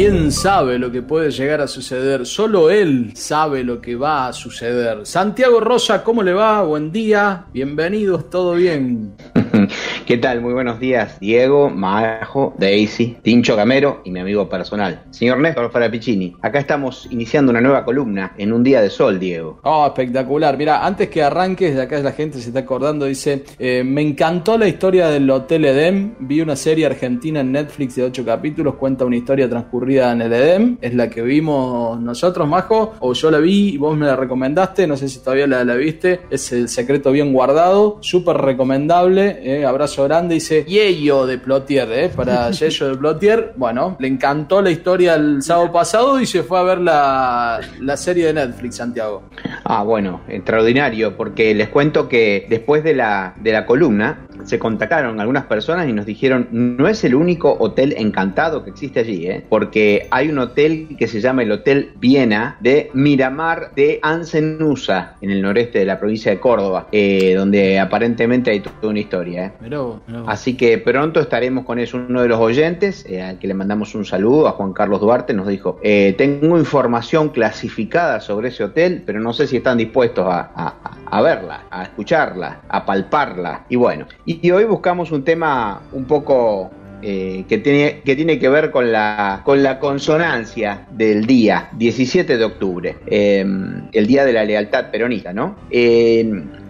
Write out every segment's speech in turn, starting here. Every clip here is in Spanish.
¿Quién sabe lo que puede llegar a suceder? Solo él sabe lo que va a suceder. Santiago Rosa, ¿cómo le va? Buen día, bienvenidos, todo bien. ¿Qué tal? Muy buenos días, Diego, Majo, Daisy, Tincho Camero y mi amigo personal, señor Néstor Farapicini. Acá estamos iniciando una nueva columna en un día de sol, Diego. Oh, espectacular. Mira, antes que arranques, de acá la gente se está acordando, dice, eh, me encantó la historia del Hotel Edem, vi una serie argentina en Netflix de 8 capítulos, cuenta una historia transcurrida en el Edem, es la que vimos nosotros, Majo, o yo la vi y vos me la recomendaste, no sé si todavía la, la viste, es el secreto bien guardado, súper recomendable, eh, abrazo grande, dice Yeyo de Plotier, ¿eh? para Yeyo de Plotier. Bueno, le encantó la historia el sábado pasado y se fue a ver la, la serie de Netflix, Santiago. Ah, bueno, extraordinario, porque les cuento que después de la, de la columna se contactaron algunas personas y nos dijeron, no es el único hotel encantado que existe allí, ¿eh? porque hay un hotel que se llama el Hotel Viena de Miramar de Ancenusa, en el noreste de la provincia de Córdoba, eh, donde aparentemente hay toda una historia. ¿eh? Pero, Así que pronto estaremos con eso. Uno de los oyentes, eh, al que le mandamos un saludo, a Juan Carlos Duarte, nos dijo, eh, tengo información clasificada sobre ese hotel, pero no sé si están dispuestos a, verla, a escucharla, a palparla. Y bueno, y, hoy buscamos un tema un poco... eh, que, tiene, que ver con la, con la consonancia del día 17 de octubre, el día de la lealtad peronista, ¿no?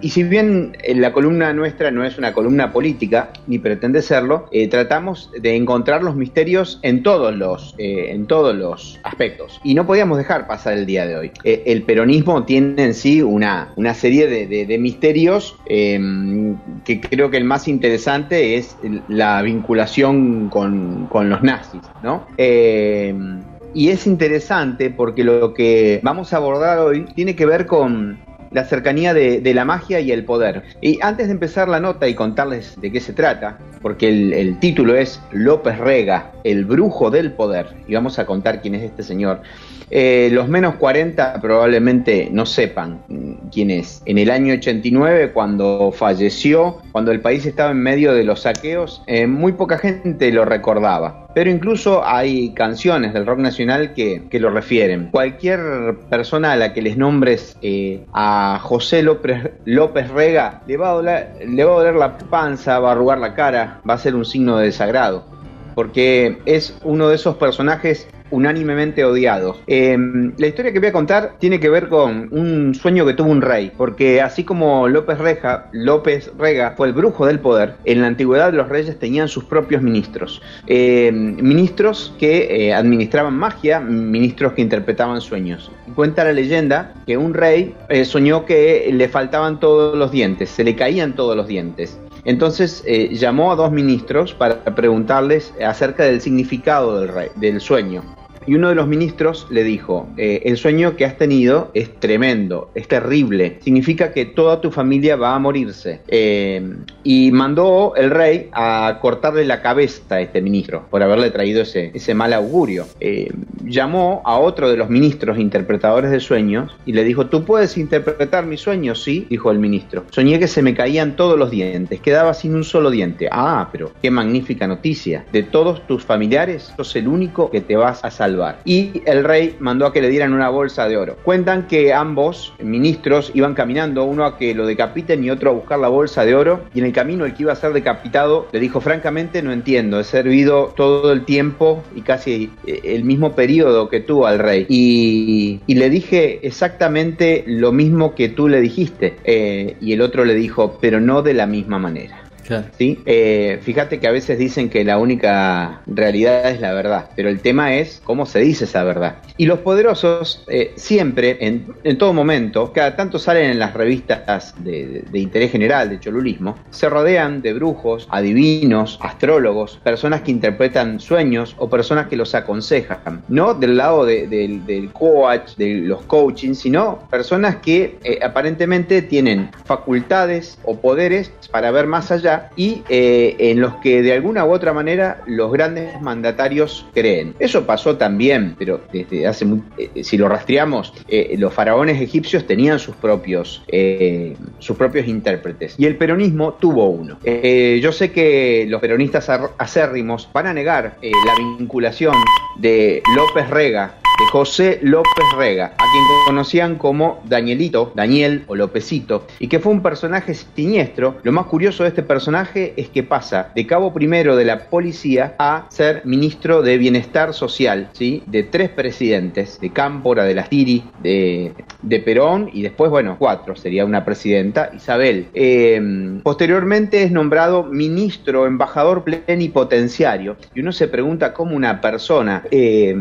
Y si bien eh, la columna nuestra no es una columna política, ni pretende serlo, eh, tratamos de encontrar los misterios en todos los, eh, en todos los aspectos. Y no podíamos dejar pasar el día de hoy. Eh, el peronismo tiene en sí una, una serie de, de- de misterios eh, que creo que el más interesante es la vinculación con, con los nazis, ¿no? Eh, y es interesante porque lo que vamos a abordar hoy tiene que ver con la cercanía de, la magia y el poder. Y antes de empezar la nota y contarles de qué se trata, porque el, título es López Rega, el brujo del poder, y vamos a contar quién es este señor. Eh, los menos 40 probablemente no sepan quién es. En el año 89, cuando falleció, cuando el país estaba en medio de los saqueos, eh, muy poca gente lo recordaba. Pero incluso hay canciones del rock nacional que, que lo refieren. Cualquier persona a la que les nombres eh, a José López, López Rega le va, a doler, le va a doler la panza, va a arrugar la cara, va a ser un signo de desagrado. Porque es uno de esos personajes unánimemente odiados. Eh, la historia que voy a contar tiene que ver con un sueño que tuvo un rey, porque así como López Rega, López Rega fue el brujo del poder, en la antigüedad los reyes tenían sus propios ministros. Eh, ministros que eh, administraban magia, ministros que interpretaban sueños. Cuenta la leyenda que un rey eh, soñó que le faltaban todos los dientes, se le caían todos los dientes. Entonces eh, llamó a dos ministros para preguntarles acerca del significado del, rey- del sueño. Y uno de los ministros le dijo, eh, el sueño que has tenido es tremendo, es terrible, significa que toda tu familia va a morirse. Eh, y mandó el rey a cortarle la cabeza a este ministro por haberle traído ese, mal augurio. Eh, llamó a otro de los ministros interpretadores de sueños y le dijo, ¿tú puedes interpretar mis sueños? Sí, dijo el ministro. Soñé que se me caían todos los dientes, quedaba sin un solo diente. Ah, pero qué magnífica noticia. De todos tus familiares, sos el único que te vas a salvar. Y el rey mandó a que le dieran una bolsa de oro. Cuentan que ambos ministros iban caminando, uno a que lo decapiten y otro a buscar la bolsa de oro. Y en el camino el que iba a ser decapitado le dijo, francamente no entiendo, he servido todo el tiempo y casi eh, el mismo periodo que tú al rey. Y, le dije exactamente lo mismo que tú le dijiste. Eh, y el otro le dijo, pero no de la misma manera. ¿Sí? Eh, fíjate que a veces dicen que la única realidad es la verdad, pero el tema es cómo se dice esa verdad. Y los poderosos eh, siempre, en, todo momento, cada tanto salen en las revistas de, interés general, de cholulismo, se rodean de brujos, adivinos, astrólogos, personas que interpretan sueños o personas que los aconsejan. No del lado del coach, de los coaching, sino personas que eh, aparentemente tienen facultades o poderes para ver más allá y eh, en los que de alguna u otra manera los grandes mandatarios creen. Eso pasó también, pero hace eh, si lo rastreamos, eh, los faraones egipcios tenían sus propios, sus propios intérpretes y el peronismo tuvo uno. yo sé que los peronistas acérrimos van a negar la vinculación de López Rega José López Rega, a quien conocían como Danielito, Daniel o Lópezito, y que fue un personaje siniestro. Lo más curioso de este personaje es que pasa de cabo primero de la policía a ser ministro de Bienestar Social, ¿sí? de tres presidentes, de Cámpora, de las Tiri, de, de Perón, y después, bueno, cuatro, sería una presidenta, Isabel. Eh, posteriormente es nombrado ministro, embajador plenipotenciario, y uno se pregunta cómo una persona que,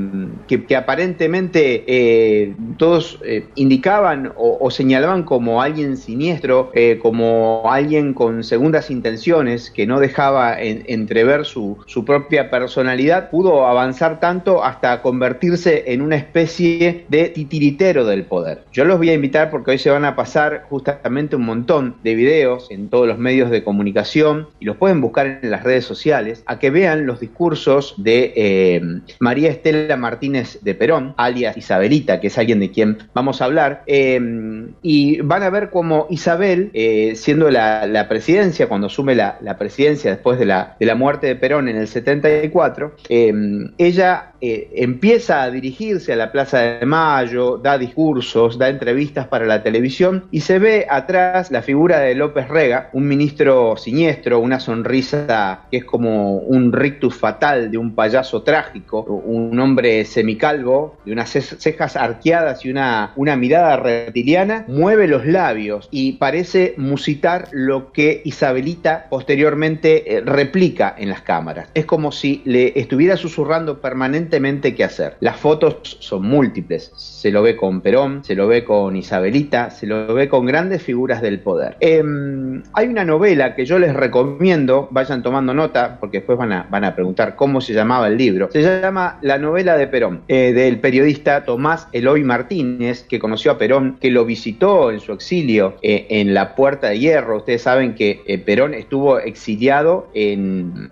que aparece aparentemente eh, todos eh, indicaban o, señalaban como alguien siniestro, eh, como alguien con segundas intenciones, que no dejaba entrever su, su, propia personalidad, pudo avanzar tanto hasta convertirse en una especie de titiritero del poder. Yo los voy a invitar porque hoy se van a pasar justamente un montón de videos en todos los medios de comunicación y los pueden buscar en las redes sociales, a que vean los discursos de María Estela Martínez de Perón, alias Isabelita, que es alguien de quien vamos a hablar, eh, y van a ver cómo Isabel, eh, siendo la, presidencia, cuando asume la, presidencia después de la, de la muerte de Perón en el 74, eh, ella empieza a dirigirse a la Plaza de Mayo, da discursos, da entrevistas para la televisión y se ve atrás la figura de López Rega, un ministro siniestro, una sonrisa que es como un rictus fatal de un payaso trágico, un hombre semicalvo de unas cejas arqueadas y una, una mirada reptiliana, mueve los labios y parece musitar lo que Isabelita posteriormente eh, replica en las cámaras. Es como si le estuviera susurrando permanentemente qué hacer. Las fotos son múltiples. Se lo ve con Perón, se lo ve con Isabelita, se lo ve con grandes figuras del poder. Em, hay una novela que yo les recomiendo, vayan tomando nota, porque después van a, van a preguntar cómo se llamaba el libro. Se llama La novela de Perón, eh, del periodista Tomás Eloy Martínez, que conoció a Perón, que lo visitó en su exilio eh, en la Puerta de Hierro. Ustedes saben que eh, Perón estuvo exiliado en,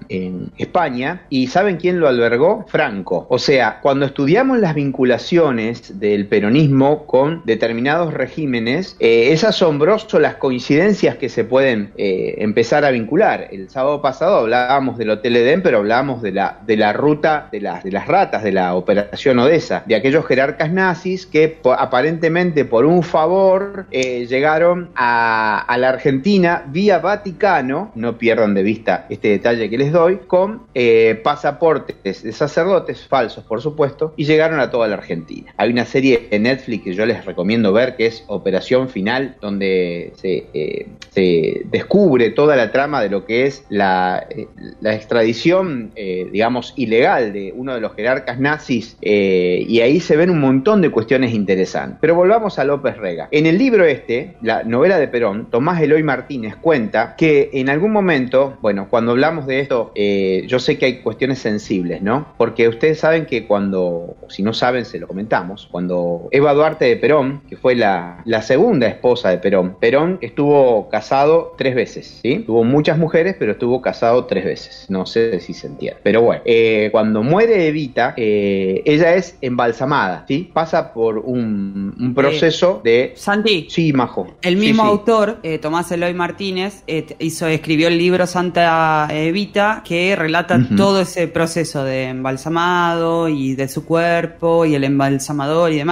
España y ¿saben quién lo albergó? Franco. O sea, cuando estudiamos las vinculaciones del peronismo con determinados regímenes, eh, es asombroso las coincidencias que se pueden empezar a vincular. El sábado pasado hablábamos del Hotel Edén, pero hablábamos de la, de la ruta de las, de las ratas, de la Operación Odessa de aquellos jerarcas nazis que aparentemente por un favor eh, llegaron a, la Argentina vía Vaticano, no pierdan de vista este detalle que les doy, con eh, pasaportes de sacerdotes, falsos por supuesto, y llegaron a toda la Argentina. Hay una serie en Netflix que yo les recomiendo ver que es Operación Final, donde se, eh, descubre toda la trama de lo que es la, la extradición, digamos, ilegal de uno de los jerarcas nazis y ahí se ven un montón de cuestiones interesantes. Pero volvamos a López Rega. En el libro este, la novela de Perón, Tomás Eloy Martínez cuenta que en algún momento, bueno, cuando hablamos de esto, eh, yo sé que hay cuestiones sensibles, ¿no? Porque ustedes saben que cuando, si no saben, se lo comentamos, cuando Eva Duarte de Perón que fue la, la segunda esposa de Perón. Perón estuvo casado tres veces, ¿sí? Tuvo muchas mujeres, pero estuvo casado tres veces. No sé si se entiende. Pero bueno, eh, cuando muere Evita, eh, ella es embalsamada, ¿sí? Pasa por un, un proceso de... Santi. Sí, Majo. El mismo sí. autor, eh, Tomás Eloy Martínez, eh, hizo, escribió el libro Santa Evita, que relata todo ese proceso de embalsamado y de su cuerpo y el embalsamador y demás.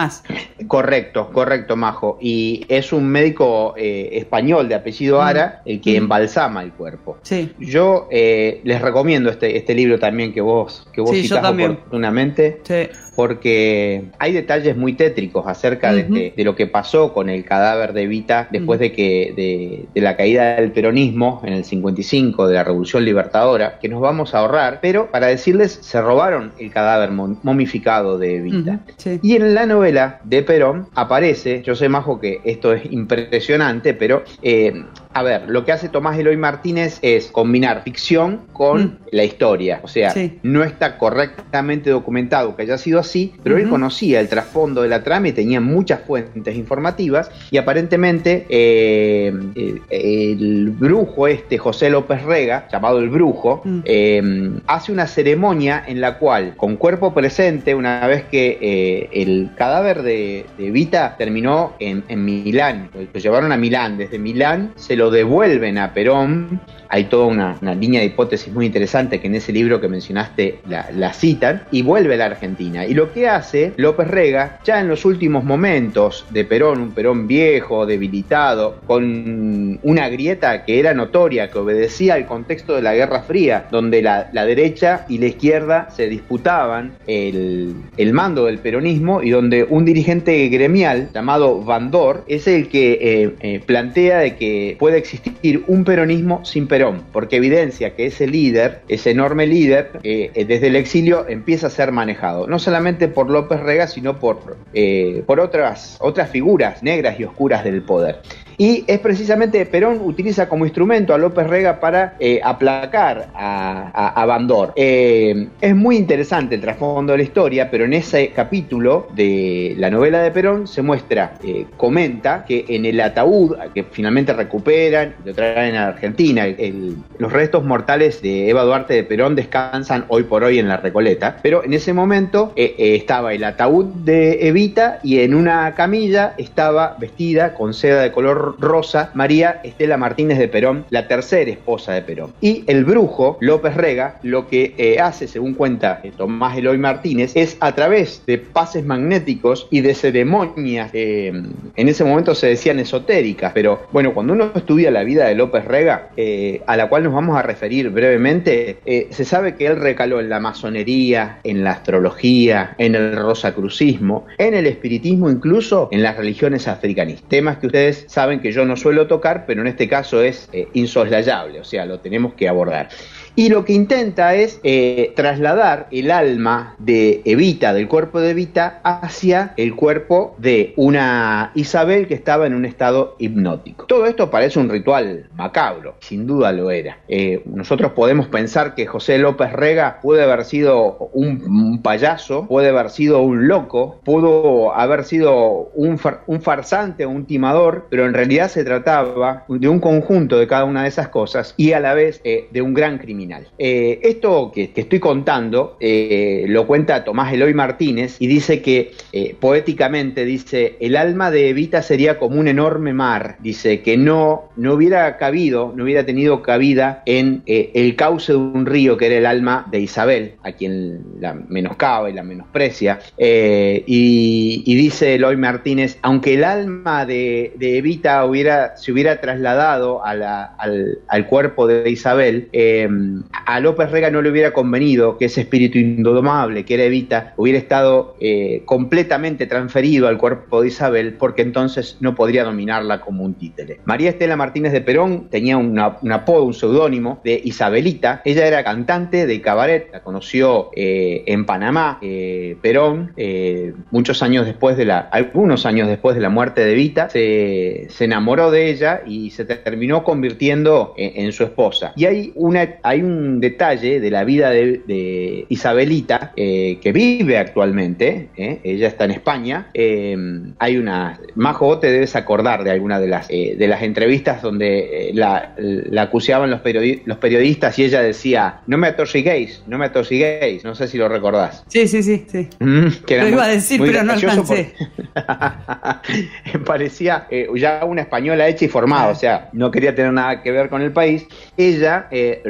Correcto, correcto, Majo. Y es un médico eh, español de apellido Mm. Ara el que Mm. embalsama el cuerpo. Sí. Yo eh, les recomiendo este, este libro también que vos, que vos Sí, citás oportunamente, Sí. porque hay detalles muy tétricos acerca de, Ujú. de- de lo que pasó con el cadáver de Evita después Ujú. de que de, de la caída del peronismo en el 55 de la Revolución Libertadora, que nos vamos a ahorrar, pero para decirles, se robaron el cadáver momificado de Evita. Sí. Y en la novela de Perón aparece, yo sé, Majo, que esto es impresionante, pero eh, a ver, lo que hace Tomás Eloy Martínez es combinar ficción con Mm. la historia. O sea, Sí. no está correctamente documentado que haya sido así, pero él conocía el trasfondo de la trama y tenía muchas fuentes informativas. Y aparentemente eh, eh, el brujo este, José López Rega, llamado el brujo, Mm. eh, hace una ceremonia en la cual, con cuerpo presente, una vez que eh, el cadáver de, de Evita terminó en, en Milán, lo llevaron a Milán, desde Milán se lo devuelven a Perón. Hay toda una, línea de hipótesis muy interesante que en ese libro que mencionaste la, citan, y vuelve a la Argentina. Y lo que hace López Rega, ya en los últimos momentos de Perón, un Perón viejo, debilitado, con una grieta que era notoria, que obedecía al contexto de la Guerra Fría, donde la, derecha y la izquierda se disputaban el, mando del peronismo y donde un dirigente gremial llamado Vandor es el que eh, eh, plantea de que puede existir un peronismo sin Porque evidencia que ese líder, ese enorme líder, eh, eh, desde el exilio empieza a ser manejado, no solamente por López Rega, sino por, eh, por otras, otras figuras negras y oscuras del poder. Y es precisamente Perón utiliza como instrumento a López Rega para eh, aplacar a, a- Bandor. Eh, es muy interesante el trasfondo de la historia, pero en ese capítulo de la novela de Perón se muestra, eh, comenta que en el ataúd que finalmente recuperan y lo traen a Argentina, los restos mortales de Eva Duarte de Perón descansan hoy por hoy en la Recoleta, pero en ese momento estaba el ataúd de Evita y en una camilla estaba vestida con seda de color rosa María Estela Martínez de Perón, la tercera esposa de Perón. Y el brujo López Rega lo que eh, hace, según cuenta eh, Tomás Eloy Martínez, es a través de pases magnéticos y de ceremonias, eh, en ese momento se decían esotéricas, pero bueno, cuando uno estudia la vida de López Rega, eh, a la cual nos vamos a referir brevemente, eh, se sabe que él recaló en la masonería, en la astrología, en el rosacrucismo, en el espiritismo, incluso en las religiones africanistas. Temas que ustedes saben que yo no suelo tocar, pero en este caso es eh, insoslayable, o sea, lo tenemos que abordar. Y lo que intenta es eh, trasladar el alma de Evita, del cuerpo de Evita, hacia el cuerpo de una Isabel que estaba en un estado hipnótico. Todo esto parece un ritual macabro, sin duda lo era. Eh, nosotros podemos pensar que José López Rega puede haber sido un, payaso, puede haber sido un loco, pudo haber sido un farsante o un timador, pero en realidad se trataba de un conjunto de cada una de esas cosas y a la vez eh, de un gran criminal. Eh, esto que, estoy contando eh, lo cuenta Tomás Eloy Martínez y dice que eh, poéticamente dice el alma de Evita sería como un enorme mar, dice que no, no hubiera cabido, no hubiera tenido cabida en el cauce de un río que era el alma de Isabel, a quien la menoscaba y la menosprecia. Y, dice Eloy Martínez, aunque el alma de, Evita se hubiera trasladado al, cuerpo de Isabel, a López Rega no le hubiera convenido que ese espíritu indomable que era Evita hubiera estado eh, completamente transferido al cuerpo de Isabel, porque entonces no podría dominarla como un títere. María Estela Martínez de Perón tenía una- un apodo, un seudónimo de Isabelita. Ella era cantante de cabaret, la conoció eh, en Panamá, eh, Perón, muchos años después de la, algunos años después de la muerte de Evita, se, se enamoró de ella y se terminó convirtiendo en, en su esposa. Y hay una, hay un detalle de la vida de, Isabelita que vive actualmente, ella está en España, hay una, Majo, te debes acordar de alguna de las, de las entrevistas donde la, la acusaban los, los periodistas y ella decía, no me atosiguéis, no me atosiguéis, no sé si lo recordás. Sí, sí, sí, sí. Mm, lo iba a decir, pero no alcancé. Parecía eh, ya una española hecha y formada, o sea, no quería tener nada que ver con el país. Ella, eh,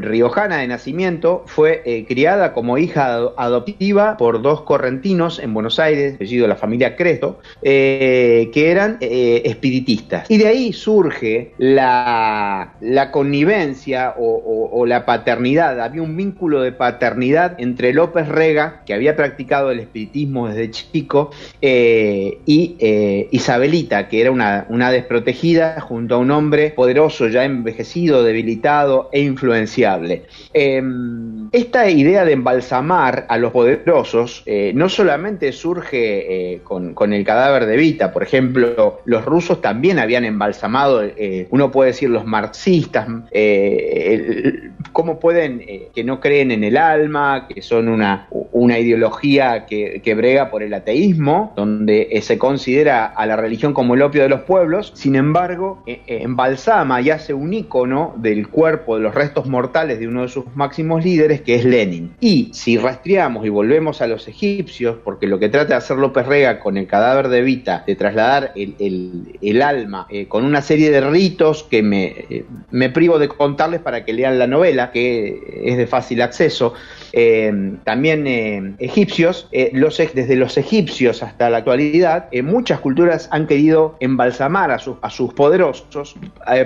de nacimiento, fue eh, criada como hija adoptiva por dos correntinos en Buenos Aires, apellido la familia Cresto, que eran espiritistas. Y de ahí surge la, la connivencia o, la paternidad. Había un vínculo de paternidad entre López Rega, que había practicado el espiritismo desde chico, y Isabelita, que era una, una desprotegida junto a un hombre poderoso, ya envejecido, debilitado e influenciable. Em, esta idea de embalsamar a los poderosos eh, no solamente surge eh, con, el cadáver de Vita, por ejemplo, los rusos también habían embalsamado, eh, uno puede decir los marxistas, cómo pueden, que no creen en el alma, que son una, una ideología que, brega por el ateísmo, donde se considera a la religión como el opio de los pueblos, sin embargo, embalsama y hace un icono del cuerpo, de los restos mortales de uno de sus máximos líderes, que es Lenin. Y si rastreamos y volvemos a los egipcios, porque lo que trata de hacer López Rega con el cadáver de Vita, de trasladar el, alma eh, con una serie de ritos que me, eh, me privo de contarles para que lean la novela, que es de fácil acceso, eh, también eh, egipcios, eh, los, desde los egipcios hasta la actualidad, muchas culturas han querido embalsamar a, sus, a sus poderosos.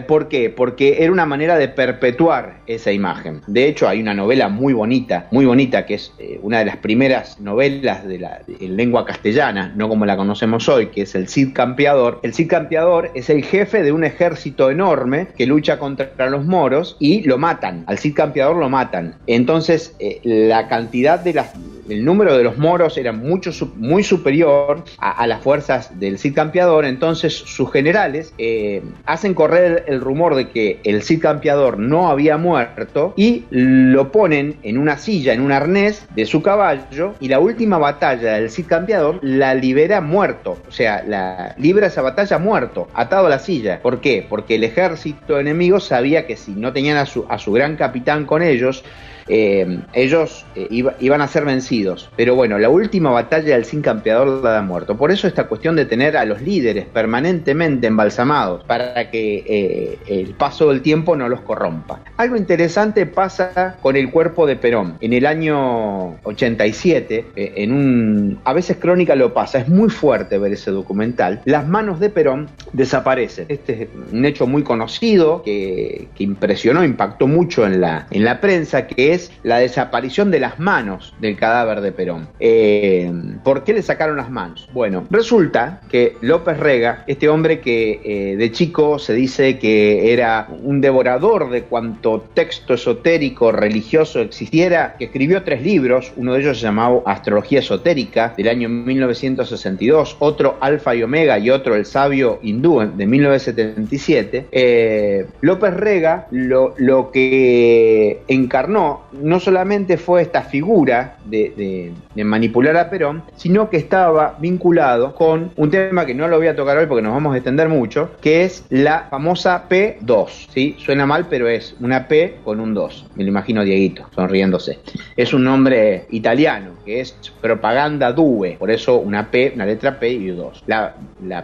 ¿Por qué? Porque era una manera de perpetuar esa imagen. De hecho, hay una novela muy bonita, muy bonita, que es una de las primeras novelas de la en lengua castellana, no como la conocemos hoy, que es el Cid Campeador. El Cid Campeador es el jefe de un ejército enorme que lucha contra los moros y lo matan. Al Cid Campeador lo matan. Entonces, la cantidad de las el número de los moros era mucho, muy superior a, las fuerzas del Cid Campeador, entonces sus generales eh, hacen correr el rumor de que el Cid Campeador no había muerto y lo ponen en una silla, en un arnés de su caballo y la última batalla del Cid Campeador la libera muerto, o sea, la libra esa batalla muerto, atado a la silla. ¿Por qué? Porque el ejército enemigo sabía que si no tenían a su, a su gran capitán con ellos, eh, ellos eh, iban a ser vencidos. Pero bueno, la última batalla del sin campeador la da muerto. Por eso esta cuestión de tener a los líderes permanentemente embalsamados para que eh, el paso del tiempo no los corrompa. Algo interesante pasa con el cuerpo de Perón. En el año 87, en un... A veces Crónica lo pasa, es muy fuerte ver ese documental. Las manos de Perón desaparecen. Este es un hecho muy conocido que, que impresionó, impactó mucho en la, en la prensa, que la desaparición de las manos del cadáver de Perón. Eh, ¿Por qué le sacaron las manos? Bueno, resulta que López Rega, este hombre que eh, de chico se dice que era un devorador de cuanto texto esotérico religioso existiera, que escribió tres libros, uno de ellos se llamaba Astrología Esotérica del año 1962, otro Alfa y Omega y otro El Sabio Hindú de 1977, eh, López Rega lo, lo que encarnó no solamente fue esta figura de, manipular a Perón, sino que estaba vinculado con un tema que no lo voy a tocar hoy porque nos vamos a extender mucho, que es la famosa P2. ¿sí? Suena mal, pero es una P con un 2. Me lo imagino Dieguito, sonriéndose. Es un nombre italiano, que es propaganda due, por eso una P, una letra P y un 2. La,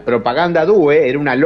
propaganda due era una,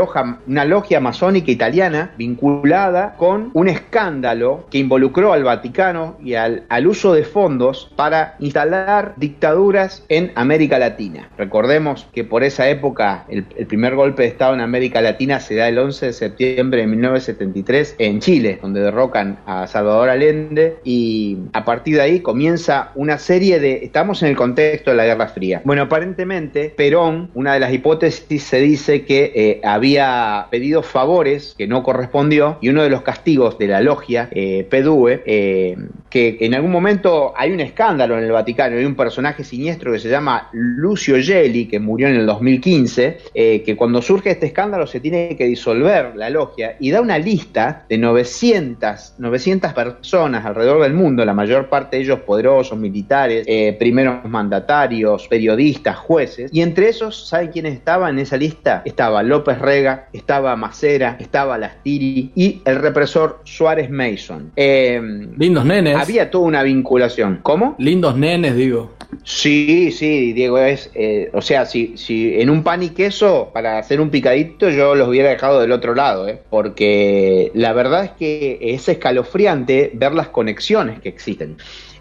una logia masónica italiana vinculada con un escándalo que involucró al Vaticano y al, uso de fondos para instalar dictaduras en América Latina. Recordemos que por esa época el, primer golpe de Estado en América Latina se da el 11 de septiembre de 1973 en Chile, donde derrocan a Salvador Allende y a partir de ahí comienza una serie de... Estamos en el contexto de la Guerra Fría. Bueno, aparentemente Perón, una de las hipótesis se dice que eh, había pedido favores que no correspondió y uno de los castigos de la logia eh, PDUE eh, que en algún momento hay un escándalo en el Vaticano, hay un personaje siniestro que se llama Lucio Gelli, que murió en el 2015, eh, que cuando surge este escándalo se tiene que disolver la logia y da una lista de 900, 900 personas alrededor del mundo, la mayor parte de ellos poderosos, militares, eh, primeros mandatarios, periodistas, jueces, y entre esos, ¿saben quiénes estaban en esa lista? Estaba López Rega, estaba Macera, estaba Lastiri y el represor Suárez Mason. Eh, Lindos nenes. Había toda una vinculación. ¿Cómo? Lindos nenes, digo. Sí, sí, Diego, es, eh, o sea, si, si en un pan y queso, para hacer un picadito, yo los hubiera dejado del otro lado, ¿eh? porque la verdad es que es escalofriante ver las conexiones que existen.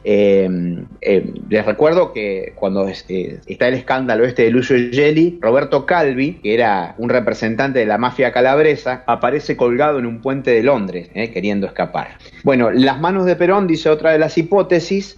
Eh, eh, les recuerdo que cuando este, está el escándalo este de Lucio Gelli, Roberto Calvi, que era un representante de la mafia calabresa, aparece colgado en un puente de Londres, eh, queriendo escapar. Bueno, las manos de Perón, dice otra de las hipótesis,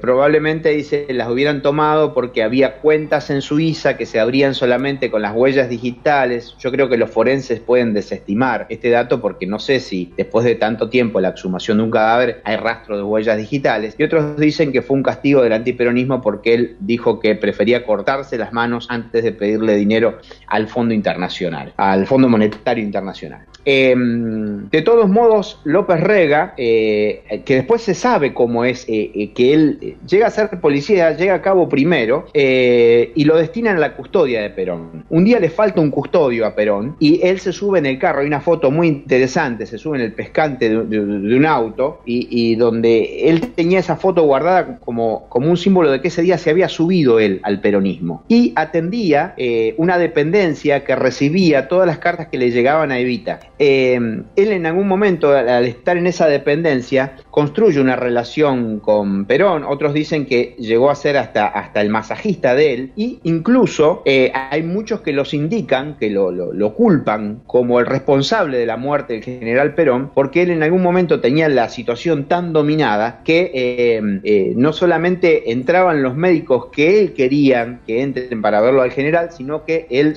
probablemente dice las hubieran tomado porque había cuentas en Suiza que se abrían solamente con las huellas digitales. Yo creo que los forenses pueden desestimar este dato porque no sé si después de tanto tiempo la exhumación de un cadáver hay rastro de huellas digitales. Y otros dicen que fue un castigo del antiperonismo porque él dijo que prefería cortarse las manos antes de pedirle dinero al Fondo Internacional, al Fondo Monetario Internacional. Em, de todos modos, López Rega, eh, que después se sabe cómo es eh, eh, que él llega a ser policía, llega a cabo primero y lo destinan a la custodia de Perón. Un día le falta un custodio a Perón y él se sube en el carro. Hay una foto muy interesante, se sube en el pescante de, un auto y, donde él tenía esa foto guardada como, como un símbolo de que ese día se había subido él al peronismo. Y atendía una dependencia que recibía todas las cartas que le llegaban a Evita. Eh, él en algún momento, al estar en esa dependencia, construye una relación con Perón. Otros dicen que llegó a ser hasta, hasta el masajista de él. Y incluso eh, hay muchos que los indican, que lo, lo, culpan como el responsable de la muerte del general Perón, porque él en algún momento tenía la situación tan dominada que eh, no solamente entraban los médicos que él querían que entren para verlo al general, sino que él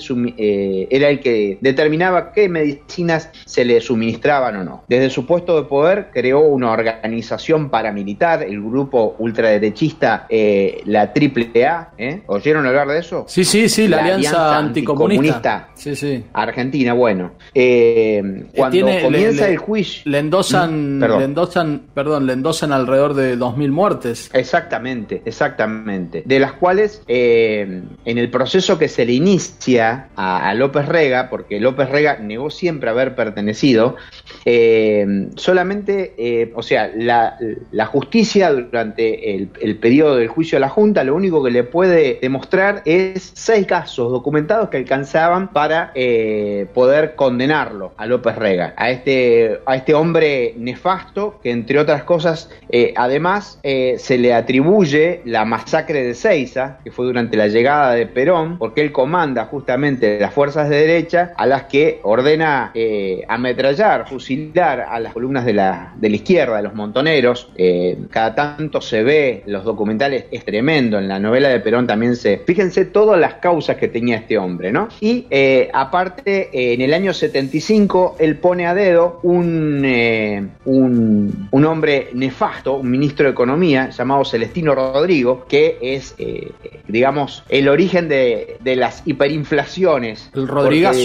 era el que determinaba qué medicinas se le suministraban o no. Desde su puesto de poder creó una organización paramilitar, el grupo ultraderechista, eh, la AAA. ¿eh? ¿Oyeron hablar de eso? Sí, sí, sí, la, Alianza, Anticomunista. Sí, sí. Argentina, bueno. Eh, cuando comienza el juicio... Le endosan, perdón. le endosan, perdón, le endosan alrededor de 2.000 muertes. Exactamente, exactamente. De las cuales, en el proceso que se le inicia a, a López Rega, porque López Rega negó siempre haber pertenecido, eh, eh, o sea, la, justicia durante el, periodo del juicio de la Junta lo único que le puede demostrar es seis casos documentados que alcanzaban para eh, poder condenarlo a López Rega, a este, a este hombre nefasto que entre otras cosas, además se le atribuye la masacre de Ceiza, que fue durante la llegada de Perón, porque él comanda justamente las fuerzas de derecha a las que ordena ametrallar, fusilar a las columnas de la, de la izquierda, de los montoneros. Eh, cada tanto se ve, los documentales es tremendo, en la novela de Perón también se... Fíjense todas las causas que tenía este hombre, ¿no? Y eh, aparte, eh, en el año 75, él pone a dedo un, un, un, hombre nefasto, un ministro de Economía llamado Celestino Rodrigo, que es, digamos, el origen de, de las hiperinflaciones. El Rodrigazo.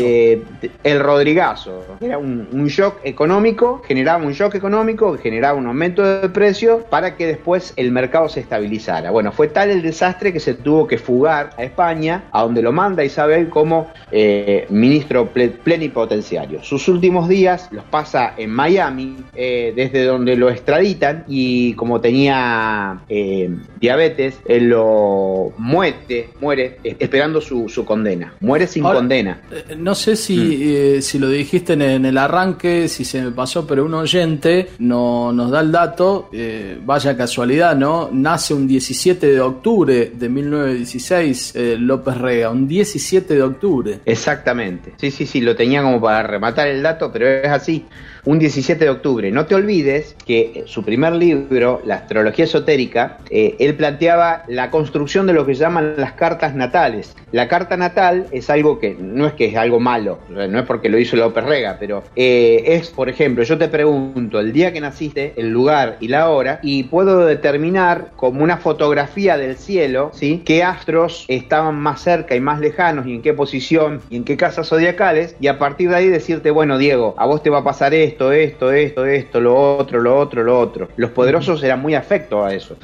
el Rodrigazo. Era un, shock económico, generaba un shock económico, generaba un aumento de precios para que después el mercado se estabilizara. Bueno, fue tal el desastre que se tuvo que fugar a España, a donde lo manda Isabel como eh, ministro plenipotenciario. Sus últimos días los pasa en Miami, eh, desde donde lo extraditan y como tenía eh, diabetes, él lo muere, muere esperando su, condena. Muere sin condena. No sé si, mm. si lo dijiste en, el arranque, si se me pasó, pero un oyente no, nos da el dato, eh, vaya casualidad, ¿no? Nace un 17 de octubre de 1916 eh, López Rega, un 17 de octubre. Exactamente, sí, sí, sí, lo tenía como para rematar el dato, pero es así un 17 de octubre. No te olvides que su primer libro, La astrología esotérica, eh, él planteaba la construcción de lo que llaman las cartas natales. La carta natal es algo que no es que es algo malo, no es porque lo hizo López Rega, pero eh, es, por ejemplo, yo te pregunto, el día que naciste, el lugar y la hora y puedo determinar como una fotografía del cielo, ¿sí? qué astros estaban más cerca y más lejanos y en qué posición y en qué casas zodiacales y a partir de ahí decirte, bueno Diego, a vos te va a pasar esto, esto, esto, esto, lo otro, lo otro, lo otro. Los poderosos eran muy afectos a eso.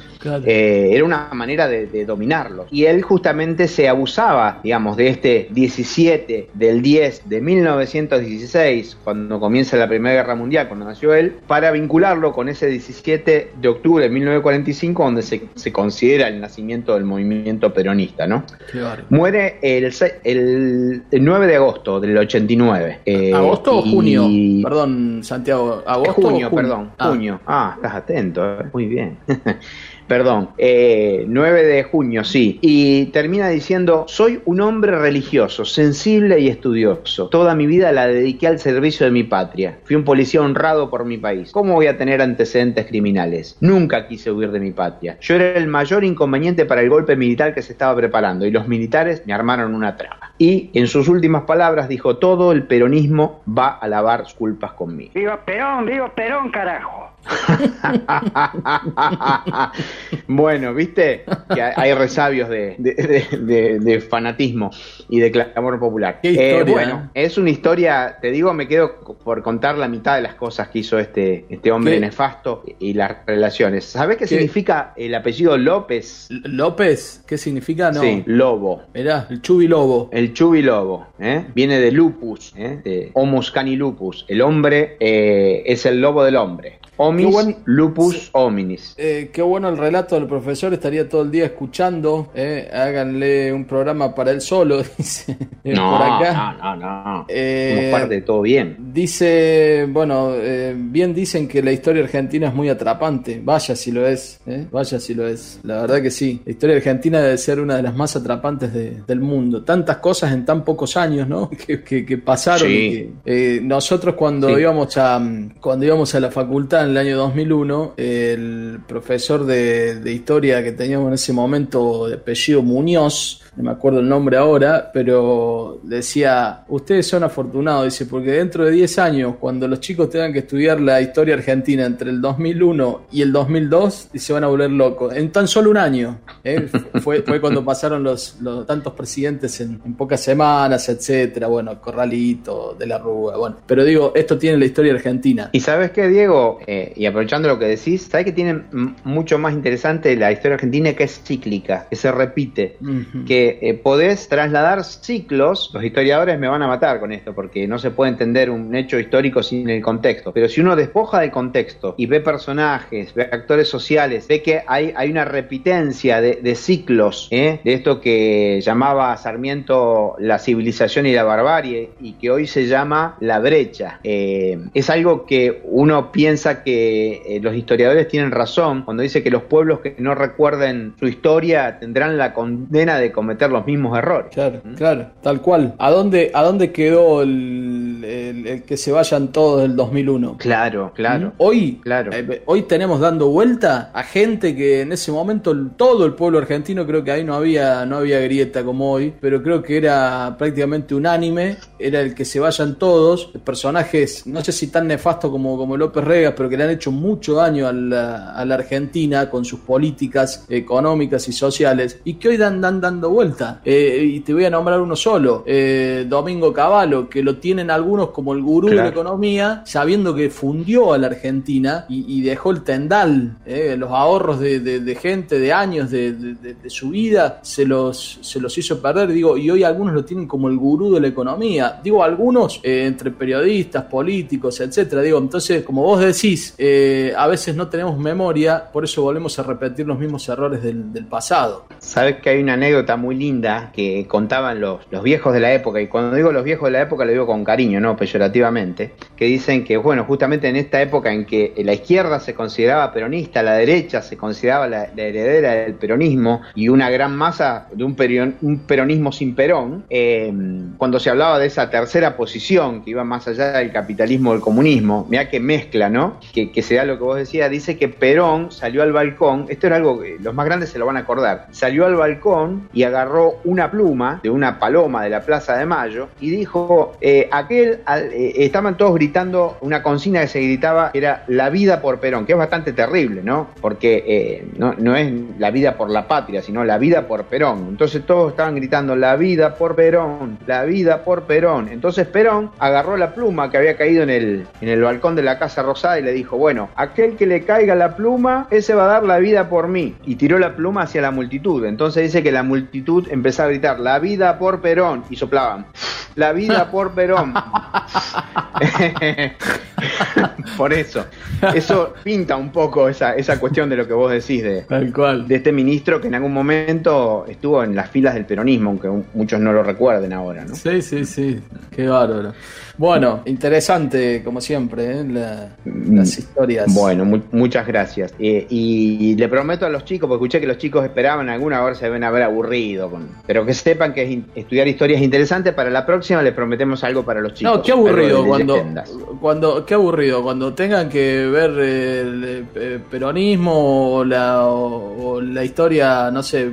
Eh, era una manera de, de dominarlos. Y él justamente se abusaba, digamos, de este 17 del 10 de 1916, cuando comienza la Primera Guerra Mundial, cuando nació él, para vincularlo con ese 17 de octubre de 1945, donde se, se considera el nacimiento del movimiento peronista, ¿no? Muere el, el, 9 de agosto del 89. Eh, ¿Agosto o junio? Perdón, Santiago. ¿Agosto junio, perdón. Ah. Junio. Ah, estás atento. Eh. Muy bien. perdón, eh, 9 de junio, sí, y termina diciendo, soy un hombre religioso, sensible y estudioso. Toda mi vida la dediqué al servicio de mi patria. Fui un policía honrado por mi país. ¿Cómo voy a tener antecedentes criminales? Nunca quise huir de mi patria. Yo era el mayor inconveniente para el golpe militar que se estaba preparando y los militares me armaron una trama. Y en sus últimas palabras dijo, todo el peronismo va a lavar culpas conmigo. Viva Perón, viva Perón, carajo. bueno, viste que hay resabios de, fanatismo y de clamor popular. Eh, bueno, ¿eh? es una historia, te digo, me quedo por contar la mitad de las cosas que hizo este, este hombre nefasto y las relaciones. ¿Sabes qué, significa el apellido López? ¿López? ¿Qué significa? No. Sí, lobo. Mirá, el chubi lobo. El chubi lobo, ¿eh? viene de lupus, de Homus canilupus. El hombre es el lobo del hombre. Homis lupus hominis. Eh, qué bueno el relato del profesor, estaría todo el día escuchando. Eh, háganle un programa para él solo, dice. Eh, no, por acá. no, no, no. Eh, parte de todo bien. Dice, bueno, bien dicen que la historia argentina es muy atrapante. Vaya si lo es, vaya si lo es. La verdad que sí. La historia argentina debe ser una de las más atrapantes del mundo. Tantas cosas en tan pocos años, ¿no? Que, pasaron. nosotros cuando íbamos a cuando íbamos a la facultad el año 2001, el profesor de, de, historia que teníamos en ese momento, de apellido Muñoz, no me acuerdo el nombre ahora, pero decía, ustedes son afortunados, dice, porque dentro de 10 años, cuando los chicos tengan que estudiar la historia argentina entre el 2001 y el 2002, se van a volver locos. En tan solo un año. ¿eh? fue, fue cuando pasaron los, los tantos presidentes en, pocas semanas, etcétera. Bueno, Corralito, De la Rúa, bueno. Pero digo, esto tiene la historia argentina. ¿Y sabes qué, Diego? Eh, y aprovechando lo que decís, ¿sabes que tiene mucho más interesante la historia argentina que es cíclica, que se repite? Que eh, podés trasladar ciclos, los historiadores me van a matar con esto, porque no se puede entender un hecho histórico sin el contexto, pero si uno despoja del contexto y ve personajes, ve actores sociales, ve que hay, hay una repitencia de, ciclos, ¿eh? de esto que llamaba Sarmiento la civilización y la barbarie, y que hoy se llama la brecha. Eh, es algo que uno piensa que los historiadores tienen razón cuando dice que los pueblos que no recuerden su historia tendrán la condena de cometer los mismos errores. Claro, claro, tal cual. ¿A dónde, a dónde quedó el, el, que se vayan todos del 2001? Claro, claro. Hoy, claro. Eh, hoy tenemos dando vuelta a gente que en ese momento todo el pueblo argentino creo que ahí no había, no había grieta como hoy, pero creo que era prácticamente unánime, era el que se vayan todos, personajes, no sé si tan nefasto como, como López Regas, pero que le han hecho mucho daño a la, a la Argentina con sus políticas económicas y sociales, y que hoy dan, dan dando vuelta. Eh, y te voy a nombrar uno solo, eh, Domingo Cavallo, que lo tienen algunos como el gurú de la economía, sabiendo que fundió a la Argentina y, dejó el tendal, eh, los ahorros de, gente, de años de, su vida, se los, se los hizo perder. Digo, y hoy algunos lo tienen como el gurú de la economía. Digo, algunos entre periodistas, políticos, etcétera. Digo, entonces, como vos decís, a veces no tenemos memoria, por eso volvemos a repetir los mismos errores del, pasado. Sabes que hay una anécdota muy linda que contaban los, viejos de la época, y cuando digo los viejos de la época lo digo con cariño, no peyorativamente, que dicen que, bueno, justamente en esta época en que la izquierda se consideraba peronista, la derecha se consideraba la, heredera del peronismo y una gran masa de un, un peronismo sin perón, eh, cuando se hablaba de esa tercera posición que iba más allá del capitalismo del comunismo, mira que mezcla, ¿no? Que, se da lo que vos decías, dice que Perón salió al balcón, esto era algo que los más grandes se lo van a acordar, salió al balcón y agarró una pluma de una paloma de la Plaza de Mayo y dijo, eh, aquel eh, estaban todos gritando una consigna que se gritaba, que era la vida por Perón, que es bastante terrible, ¿no? Porque eh, no, no es la vida por la patria, sino la vida por Perón. Entonces todos estaban gritando la vida por Perón, la vida por Perón. Entonces Perón agarró la pluma que había caído en el, en el balcón de la Casa Rosada y le dijo, bueno, aquel que le caiga la pluma, ese va a dar la vida por mí. Y tiró la pluma hacia la multitud. Entonces dice que la multitud empezó a gritar, la vida por Perón. Y soplaban, la vida por Perón. por eso. Eso pinta un poco esa, esa cuestión de lo que vos decís de, Tal cual. de este ministro que en algún momento estuvo en las filas del peronismo, aunque muchos no lo recuerden ahora, ¿no? Sí, sí, sí. Qué bárbaro. Bueno, interesante, como siempre, ¿eh? La- las historias. Mm. Bueno, mu- muchas gracias. Eh, y le prometo a los chicos, porque escuché que los chicos esperaban alguna hora se deben haber aburrido, con- pero que sepan que es estudiar historias es interesante. Para la próxima les prometemos algo para los chicos. No, qué aburrido cuando, cuando, qué aburrido cuando tengan que ver el, peronismo o la, o, o la historia, no sé,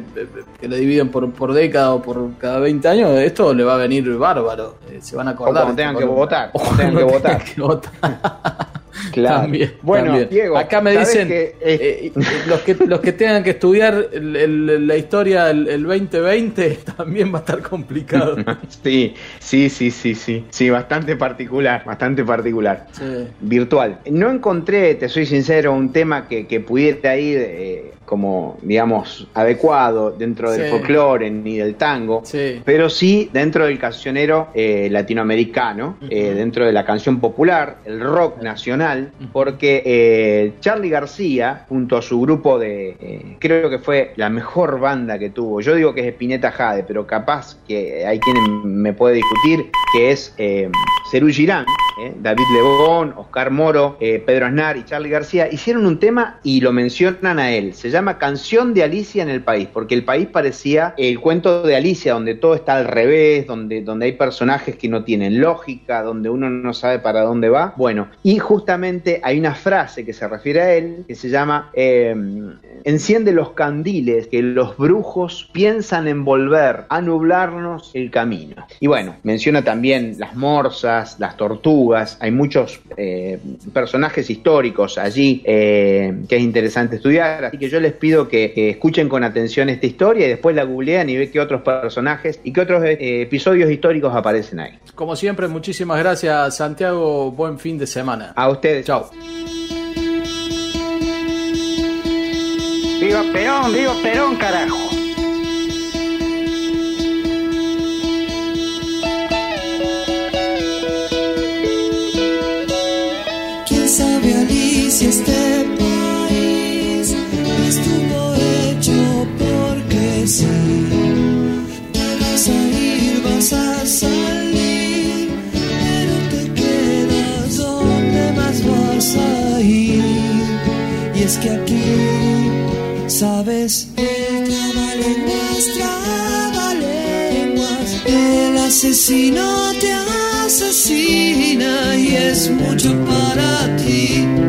que le dividen por, por década o por cada 20 años, esto le va a venir bárbaro. Eh, se van a O acordar. cuando tengan que votar. o que votar. que votar. Claro. También, Bueno, también. Diego, acá me ¿sabes dicen que, eh, eh, los que los que tengan que estudiar el- el- la historia el, el 2020 también va a estar complicado. Sí, sí, sí, sí, sí. Sí, bastante particular, bastante particular. Sí. virtual. No encontré, te soy sincero, un tema que, que pudiera ir eh, como, digamos, adecuado dentro del Sí. folclore ni del tango, Sí. pero sí dentro del cancionero eh, latinoamericano, eh, dentro de la canción popular, el rock nacional, porque eh, Charlie García, junto a su grupo de, creo que fue la mejor banda que tuvo, yo digo que es Espineta Jade, pero capaz que hay quien me puede discutir, que es Cerú Girán, David Lebón, Oscar Moro, Pedro Aznar y Charlie García, hicieron un tema y lo mencionan a él, se llama Canción de Alicia en el País, porque el país parecía el cuento de Alicia, donde todo está al revés, donde, donde hay personajes que no tienen lógica, donde uno no sabe para dónde va. Bueno, y justamente hay una frase que se refiere a él, que se llama, eh, enciende los candiles que los brujos piensan envolver, a nublarnos el camino. Y bueno, menciona también las morsas, las tortugas, hay muchos eh, personajes históricos allí eh, que es interesante estudiar, así que yo les pido que, que escuchen con atención esta historia y después la googlean y ve qué otros personajes y qué otros eh, episodios históricos aparecen ahí. Como siempre, muchísimas gracias, Santiago. Buen fin de semana. A ustedes. Chao. Viva Perón, viva Perón, carajo. ¿Quién sabe Alicia este asesino te asesina y es mucho para ti.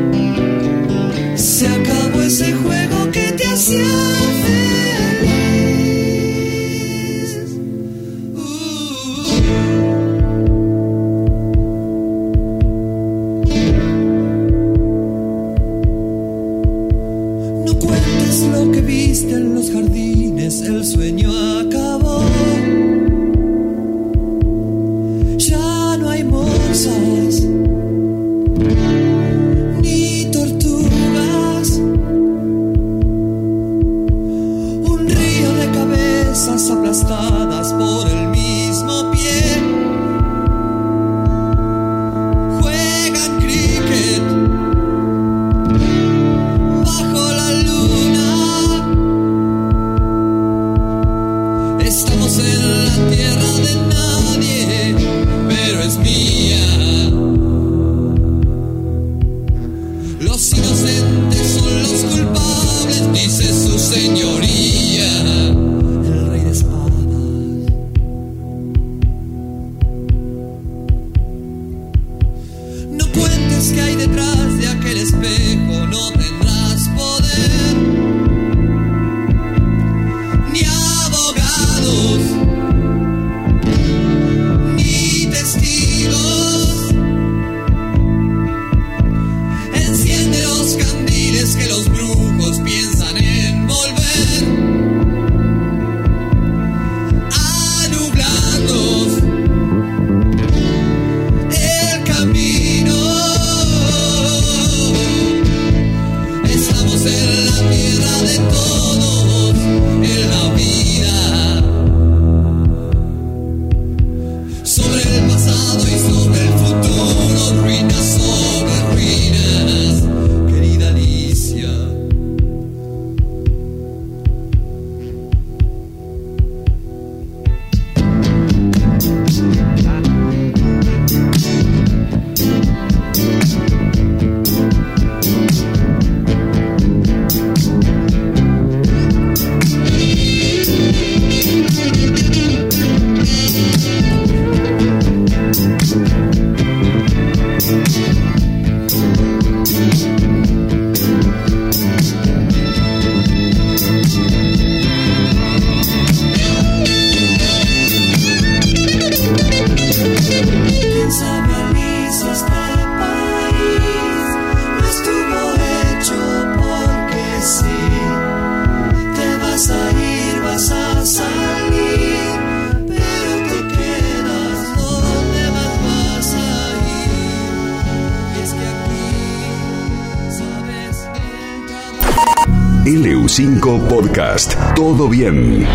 Todo bien.